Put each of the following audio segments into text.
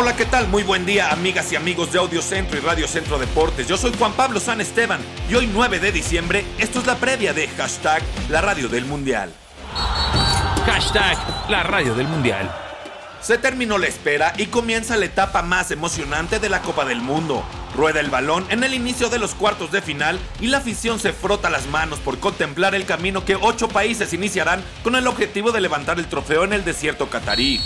Hola, ¿qué tal? Muy buen día, amigas y amigos de Audio Centro y Radio Centro Deportes. Yo soy Juan Pablo San Esteban y hoy 9 de diciembre, esto es la previa de hashtag La Radio del Mundial. Hashtag La Radio del Mundial. Se terminó la espera y comienza la etapa más emocionante de la Copa del Mundo. Rueda el balón en el inicio de los cuartos de final y la afición se frota las manos por contemplar el camino que ocho países iniciarán con el objetivo de levantar el trofeo en el desierto catarí.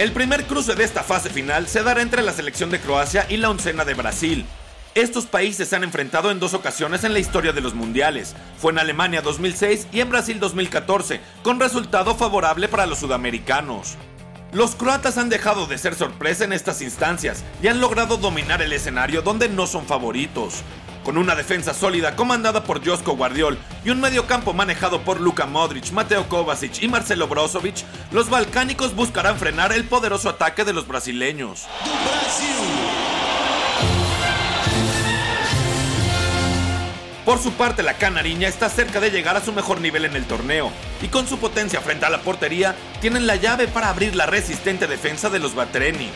El primer cruce de esta fase final se dará entre la selección de Croacia y la oncena de Brasil. Estos países se han enfrentado en dos ocasiones en la historia de los mundiales. Fue en Alemania 2006 y en Brasil 2014, con resultado favorable para los sudamericanos. Los croatas han dejado de ser sorpresa en estas instancias y han logrado dominar el escenario donde no son favoritos. Con una defensa sólida comandada por Josko Guardiol y un mediocampo manejado por Luka Modric, Mateo Kovacic y Marcelo Brozovic, los balcánicos buscarán frenar el poderoso ataque de los brasileños. Por su parte, la canariña está cerca de llegar a su mejor nivel en el torneo, y con su potencia frente a la portería, tienen la llave para abrir la resistente defensa de los Batreni.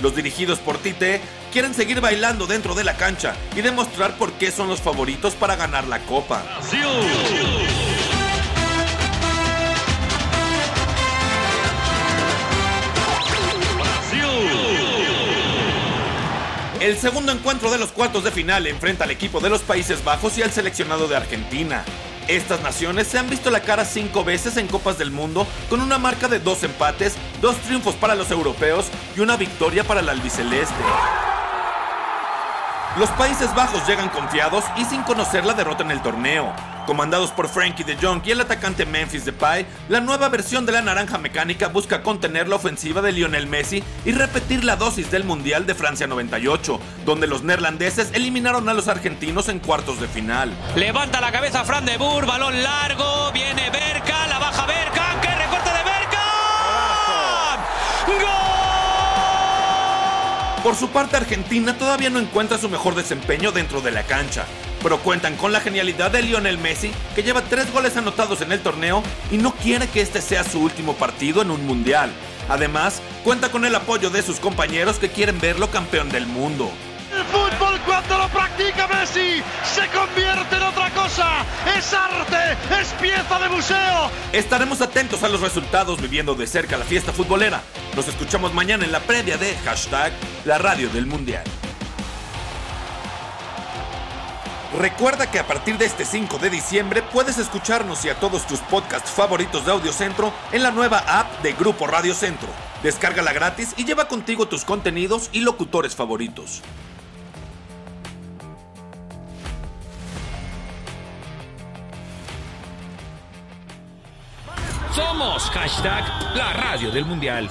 Los dirigidos por Tite quieren seguir bailando dentro de la cancha y demostrar por qué son los favoritos para ganar la copa. El segundo encuentro de los cuartos de final enfrenta al equipo de los Países Bajos y al seleccionado de Argentina. Estas naciones se han visto la cara cinco veces en Copas del Mundo con una marca de dos empates, dos triunfos para los europeos y una victoria para el albiceleste. Los Países Bajos llegan confiados y sin conocer la derrota en el torneo. Comandados por Frankie de Jong y el atacante Memphis Depay, la nueva versión de la naranja mecánica busca contener la ofensiva de Lionel Messi y repetir la dosis del Mundial de Francia 98, donde los neerlandeses eliminaron a los argentinos en cuartos de final. Levanta la cabeza Fran de Boer, balón largo, Por su parte, Argentina todavía no encuentra su mejor desempeño dentro de la cancha, pero cuentan con la genialidad de Lionel Messi, que lleva tres goles anotados en el torneo y no quiere que este sea su último partido en un mundial. Además, cuenta con el apoyo de sus compañeros que quieren verlo campeón del mundo. El fútbol cuando lo practica Messi se convierte en otra cosa. Es arte, es pieza de museo. Estaremos atentos a los resultados viviendo de cerca la fiesta futbolera. Nos escuchamos mañana en la previa de hashtag La Radio del Mundial. Recuerda que a partir de este 5 de diciembre puedes escucharnos y a todos tus podcasts favoritos de Audiocentro en la nueva app de Grupo Radio Centro. Descárgala gratis y lleva contigo tus contenidos y locutores favoritos. Somos hashtag La Radio del Mundial.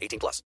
18 plus.